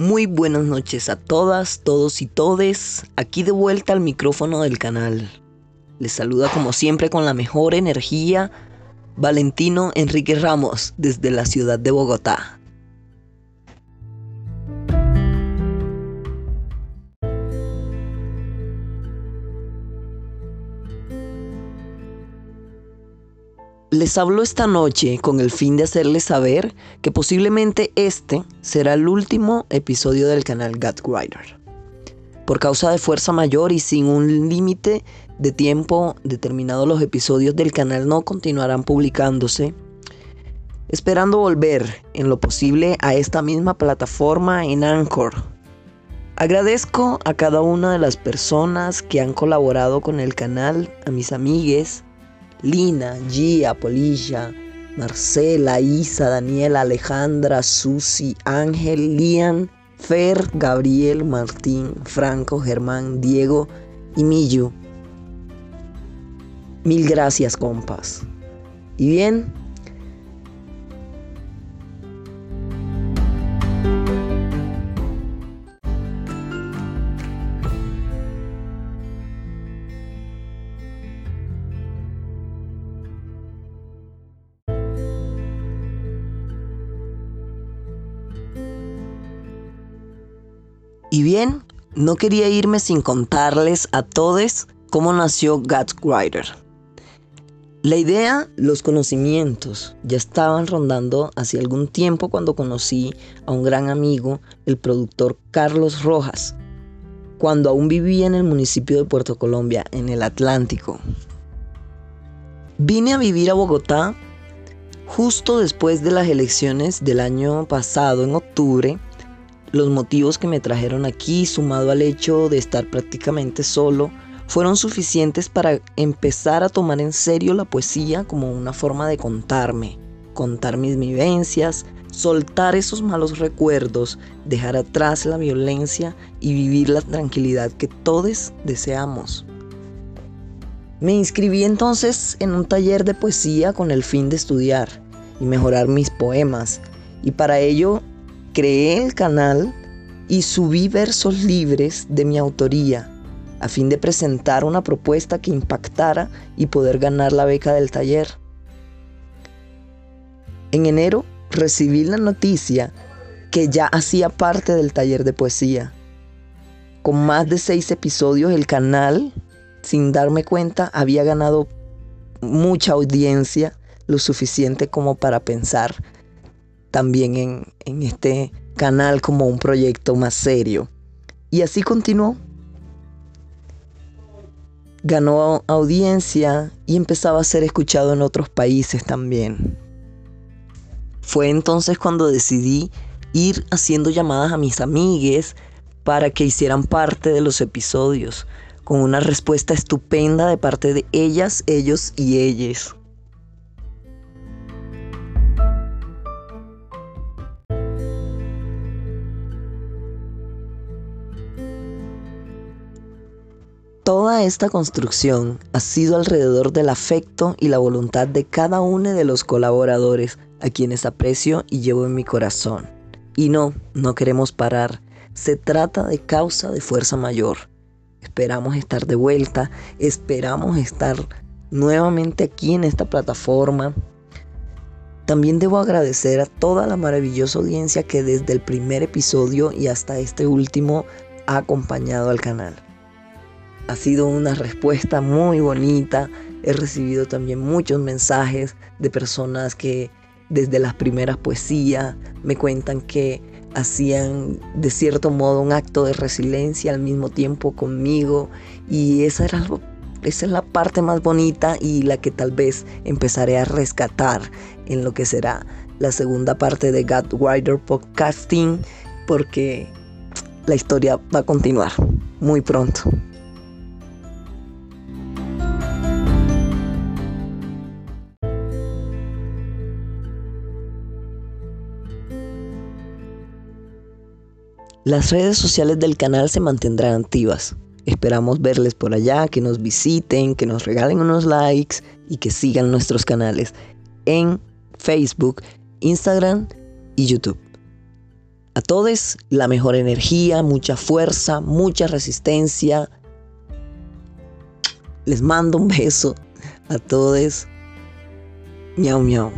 Muy buenas noches a todas, todos y todes. Aquí de vuelta al micrófono del canal. Les saluda como siempre con la mejor energía Valentino Enrique Ramos desde la ciudad de Bogotá. Les hablo esta noche con el fin de hacerles saber que posiblemente este será el último episodio del canal Rider. Por causa de fuerza mayor y sin un límite de tiempo determinado, los episodios del canal no continuarán publicándose. Esperando volver en lo posible a esta misma plataforma en Anchor. Agradezco a cada una de las personas que han colaborado con el canal, a mis amigues, Lina, Gia, Polilla, Marcela, Isa, Daniela, Alejandra, Susi, Ángel, Lian, Fer, Gabriel, Martín, Franco, Germán, Diego y Millu. Mil gracias, compas. Y bien, Y bien, no quería irme sin contarles a todos cómo nació Rider. La idea, los conocimientos, ya estaban rondando hace algún tiempo cuando conocí a un gran amigo, el productor Carlos Rojas, cuando aún vivía en el municipio de Puerto Colombia, en el Atlántico. Vine a vivir a Bogotá justo después de las elecciones del año pasado, en octubre, los motivos que me trajeron aquí, sumado al hecho de estar prácticamente solo, fueron suficientes para empezar a tomar en serio la poesía como una forma de contarme, contar mis vivencias, soltar esos malos recuerdos, dejar atrás la violencia y vivir la tranquilidad que todos deseamos. Me inscribí entonces en un taller de poesía con el fin de estudiar y mejorar mis poemas, y para ello creé el canal y subí versos libres de mi autoría a fin de presentar una propuesta que impactara y poder ganar la beca del taller. En enero recibí la noticia que ya hacía parte del taller de poesía. Con más de seis episodios el canal, sin darme cuenta, había ganado mucha audiencia, lo suficiente como para pensar también en, en este canal como un proyecto más serio. Y así continuó. Ganó audiencia y empezaba a ser escuchado en otros países también. Fue entonces cuando decidí ir haciendo llamadas a mis amigues para que hicieran parte de los episodios, con una respuesta estupenda de parte de ellas, ellos y ellas. Toda esta construcción ha sido alrededor del afecto y la voluntad de cada uno de los colaboradores, a quienes aprecio y llevo en mi corazón. Y no, no queremos parar. Se trata de causa de fuerza mayor. Esperamos estar de vuelta, esperamos estar nuevamente aquí en esta plataforma. También debo agradecer a toda la maravillosa audiencia que desde el primer episodio y hasta este último ha acompañado al canal. Ha sido una respuesta muy bonita. He recibido también muchos mensajes de personas que desde las primeras poesías me cuentan que hacían de cierto modo un acto de resiliencia al mismo tiempo conmigo y esa es la parte más bonita y la que tal vez empezaré a rescatar en lo que será la segunda parte de God Rider Podcasting porque la historia va a continuar muy pronto. Las redes sociales del canal se mantendrán activas. Esperamos verles por allá, que nos visiten, que nos regalen unos likes y que sigan nuestros canales en Facebook, Instagram y YouTube. A todos la mejor energía, mucha fuerza, mucha resistencia. Les mando un beso a todos. Miau, miau.